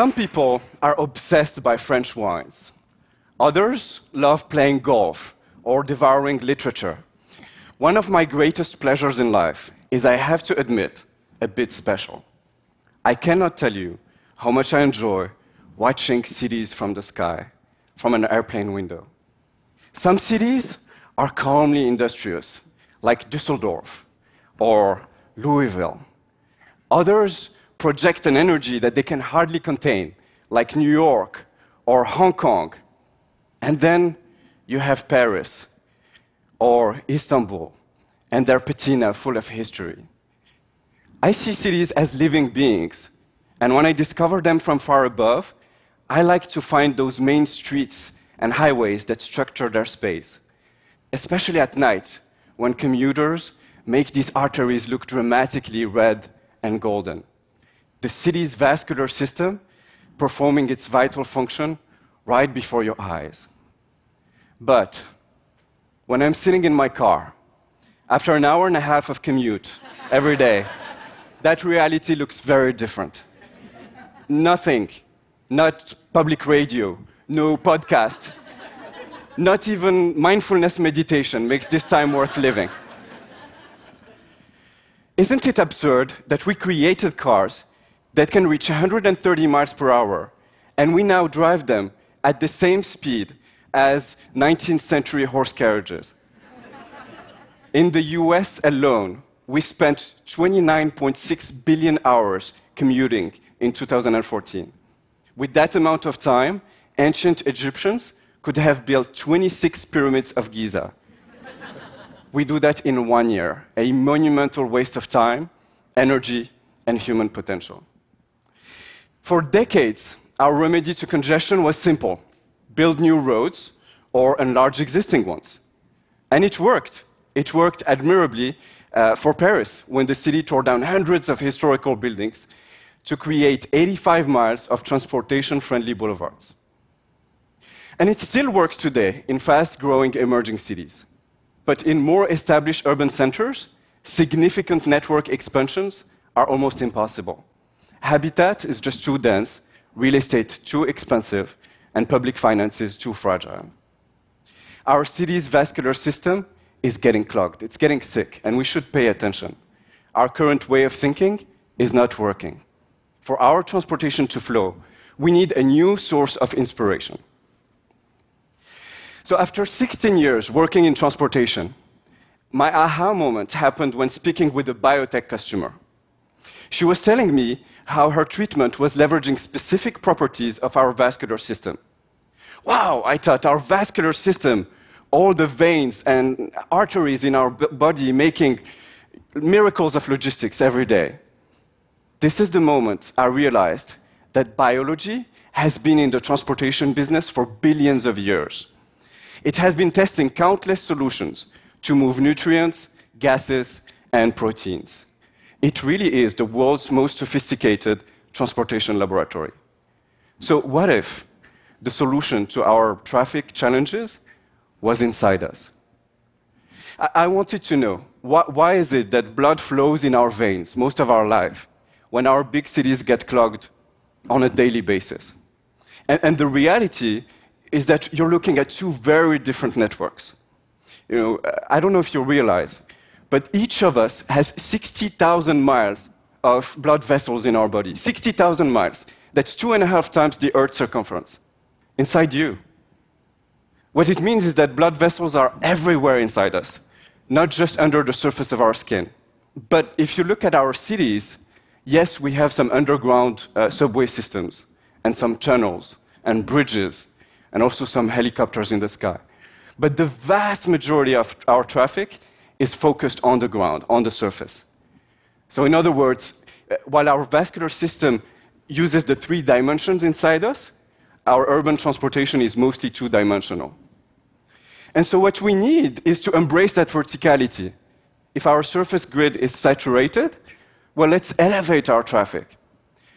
Some people are obsessed by French wines. Others love playing golf or devouring literature. One of my greatest pleasures in life is, I have to admit, a bit special. I cannot tell you how much I enjoy watching cities from the sky, from an airplane window. Some cities are calmly industrious, like Dusseldorf or Louisville. Others project an energy that they can hardly contain, like New York or Hong Kong. And then you have Paris or Istanbul and their patina full of history. I see cities as living beings, and when I discover them from far above, I like to find those main streets and highways that structure their space, especially at night when commuters make these arteries look dramatically red and golden. The city's vascular system performing its vital function right before your eyes. But when I'm sitting in my car, after an hour and a half of commute every day, that reality looks very different. Nothing, not public radio, no podcast, not even mindfulness meditation makes this time worth living. Isn't it absurd that we created cars that can reach 130 miles per hour, and we now drive them at the same speed as 19th century horse carriages? In the US alone, we spent 29.6 billion hours commuting in 2014. With that amount of time, ancient Egyptians could have built 26 pyramids of Giza. we do that in one year, a monumental waste of time, energy, and human potential. For decades, our remedy to congestion was simple build new roads or enlarge existing ones. And it worked. It worked admirably uh, for Paris when the city tore down hundreds of historical buildings to create 85 miles of transportation friendly boulevards. And it still works today in fast growing emerging cities. But in more established urban centers, significant network expansions are almost impossible. Habitat is just too dense, real estate too expensive, and public finances too fragile. Our city's vascular system is getting clogged, it's getting sick, and we should pay attention. Our current way of thinking is not working. For our transportation to flow, we need a new source of inspiration. So, after 16 years working in transportation, my aha moment happened when speaking with a biotech customer. She was telling me how her treatment was leveraging specific properties of our vascular system. Wow, I thought, our vascular system, all the veins and arteries in our body making miracles of logistics every day. This is the moment I realized that biology has been in the transportation business for billions of years. It has been testing countless solutions to move nutrients, gases, and proteins. It really is the world's most sophisticated transportation laboratory. So, what if the solution to our traffic challenges was inside us? I, wanted to know why, is it that blood flows in our veins most of our life when our big cities get clogged on a daily basis? And, and the reality is that you're looking at two very different networks. You know, I don't know if you realize, but each of us has 60,000 miles of blood vessels in our body. 60,000 miles. That's two and a half times the Earth's circumference inside you. What it means is that blood vessels are everywhere inside us, not just under the surface of our skin. But if you look at our cities, yes, we have some underground uh, subway systems and some tunnels and bridges and also some helicopters in the sky. But the vast majority of our traffic is focused on the ground, on the surface. So, in other words, uh, while our vascular system uses the three dimensions inside us, our urban transportation is mostly two dimensional. And so, what we need is to embrace that verticality. If our surface grid is saturated, well, let's elevate our traffic.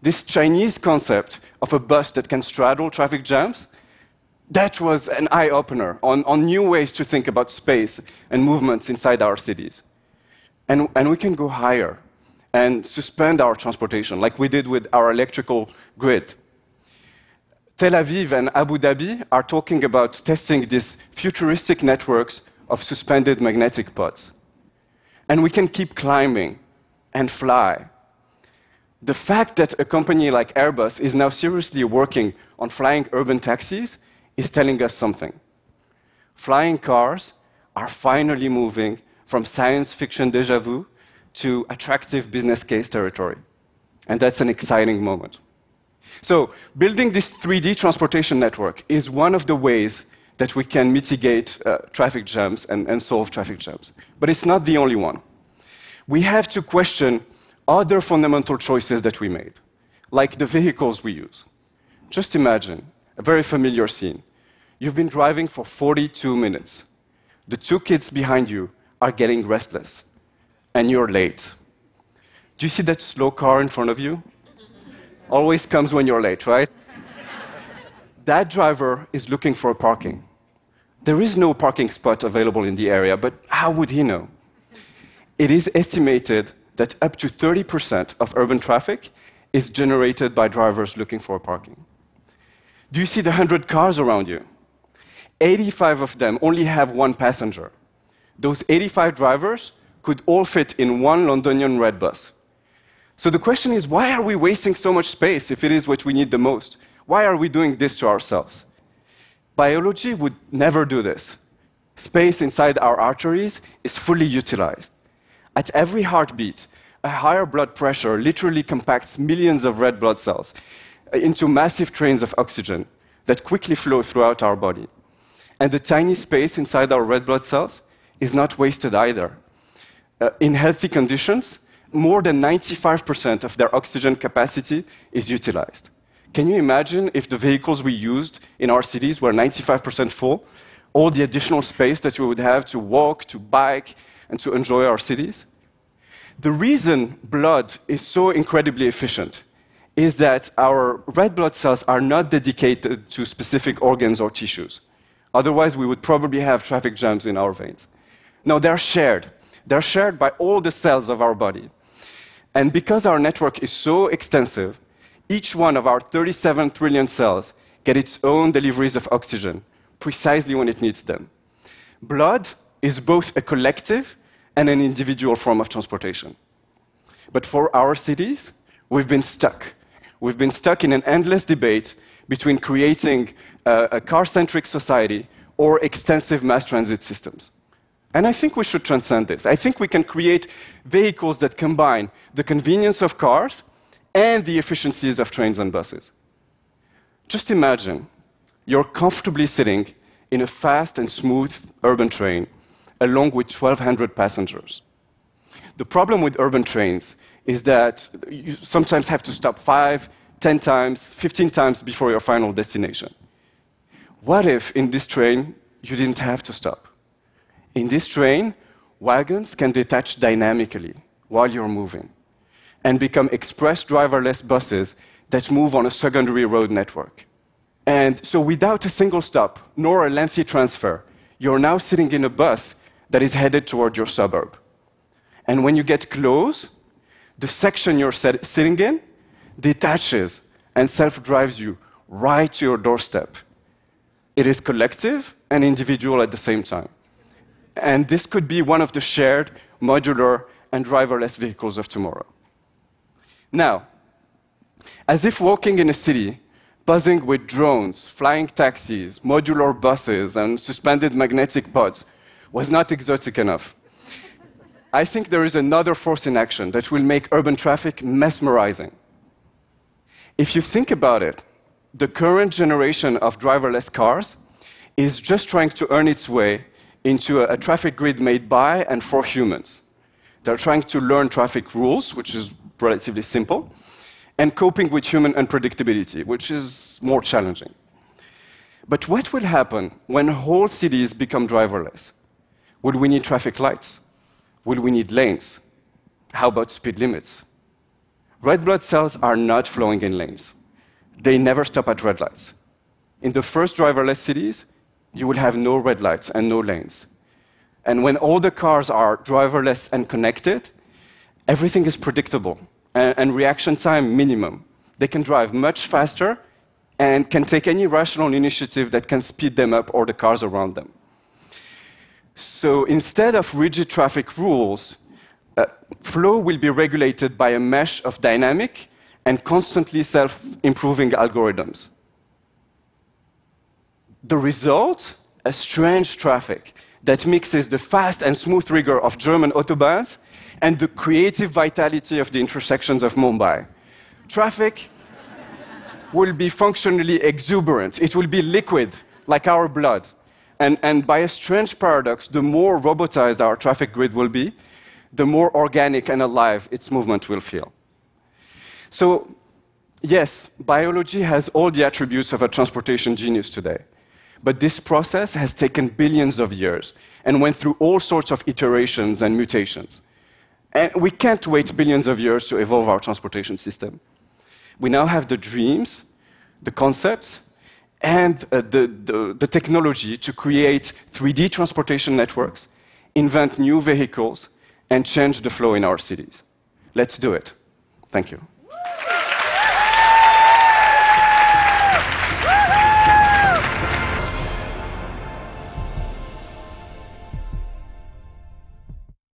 This Chinese concept of a bus that can straddle traffic jams that was an eye opener on, on new ways to think about space and movements inside our cities. And, and we can go higher and suspend our transportation, like we did with our electrical grid. Tel Aviv and Abu Dhabi are talking about testing these futuristic networks of suspended magnetic pods. And we can keep climbing and fly. The fact that a company like Airbus is now seriously working on flying urban taxis is telling us something. Flying cars are finally moving from science fiction deja vu to attractive business case territory. And that's an exciting moment. So, building this 3D transportation network is one of the ways that we can mitigate uh, traffic jams and, and solve traffic jams. But it's not the only one. We have to question other fundamental choices that we made, like the vehicles we use. Just imagine a very familiar scene. You've been driving for 42 minutes. The two kids behind you are getting restless, and you're late. Do you see that slow car in front of you? Always comes when you're late, right? that driver is looking for parking. There is no parking spot available in the area, but how would he know? It is estimated that up to 30% of urban traffic is generated by drivers looking for parking. Do you see the 100 cars around you? 85 of them only have one passenger. Those 85 drivers could all fit in one Londonian red bus. So the question is why are we wasting so much space if it is what we need the most? Why are we doing this to ourselves? Biology would never do this. Space inside our arteries is fully utilized. At every heartbeat, a higher blood pressure literally compacts millions of red blood cells into massive trains of oxygen that quickly flow throughout our body. And the tiny space inside our red blood cells is not wasted either. Uh, in healthy conditions, more than 95% of their oxygen capacity is utilized. Can you imagine if the vehicles we used in our cities were 95% full? All the additional space that we would have to walk, to bike, and to enjoy our cities? The reason blood is so incredibly efficient is that our red blood cells are not dedicated to specific organs or tissues. Otherwise, we would probably have traffic jams in our veins. No, they're shared. They're shared by all the cells of our body. And because our network is so extensive, each one of our 37 trillion cells get its own deliveries of oxygen precisely when it needs them. Blood is both a collective and an individual form of transportation. But for our cities, we've been stuck. We've been stuck in an endless debate between creating a, a car centric society or extensive mass transit systems. And I think we should transcend this. I think we can create vehicles that combine the convenience of cars and the efficiencies of trains and buses. Just imagine you're comfortably sitting in a fast and smooth urban train along with 1,200 passengers. The problem with urban trains is that you sometimes have to stop five, 10 times, 15 times before your final destination. What if in this train you didn't have to stop? In this train, wagons can detach dynamically while you're moving and become express driverless buses that move on a secondary road network. And so, without a single stop nor a lengthy transfer, you're now sitting in a bus that is headed toward your suburb. And when you get close, the section you're sitting in detaches and self drives you right to your doorstep. It is collective and individual at the same time. And this could be one of the shared, modular, and driverless vehicles of tomorrow. Now, as if walking in a city, buzzing with drones, flying taxis, modular buses, and suspended magnetic pods was not exotic enough. I think there is another force in action that will make urban traffic mesmerizing. If you think about it, the current generation of driverless cars is just trying to earn its way into a, a traffic grid made by and for humans. They're trying to learn traffic rules, which is relatively simple, and coping with human unpredictability, which is more challenging. But what will happen when whole cities become driverless? Will we need traffic lights? Will we need lanes? How about speed limits? Red blood cells are not flowing in lanes. They never stop at red lights. In the first driverless cities, you will have no red lights and no lanes. And when all the cars are driverless and connected, everything is predictable and, and reaction time minimum. They can drive much faster and can take any rational initiative that can speed them up or the cars around them. So instead of rigid traffic rules, uh, flow will be regulated by a mesh of dynamic and constantly self improving algorithms. The result? A strange traffic that mixes the fast and smooth rigor of German autobahns and the creative vitality of the intersections of Mumbai. Traffic will be functionally exuberant, it will be liquid, like our blood. And, and by a strange paradox, the more robotized our traffic grid will be, the more organic and alive its movement will feel. So, yes, biology has all the attributes of a transportation genius today. But this process has taken billions of years and went through all sorts of iterations and mutations. And we can't wait billions of years to evolve our transportation system. We now have the dreams, the concepts, and uh, the, the, the technology to create 3D transportation networks, invent new vehicles, and change the flow in our cities. Let's do it. Thank you.